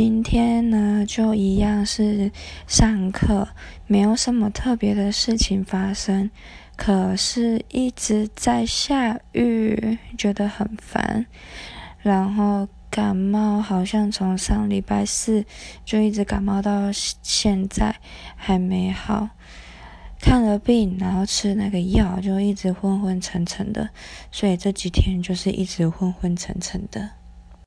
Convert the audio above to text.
今天呢就一样是上课没有什么特别的事情发生可是一直在下雨觉得很烦然后感冒好像从上礼拜四就一直感冒到现在还没好看了病然后吃那个药就一直昏昏沉沉的所以这几天就是一直昏昏沉沉的。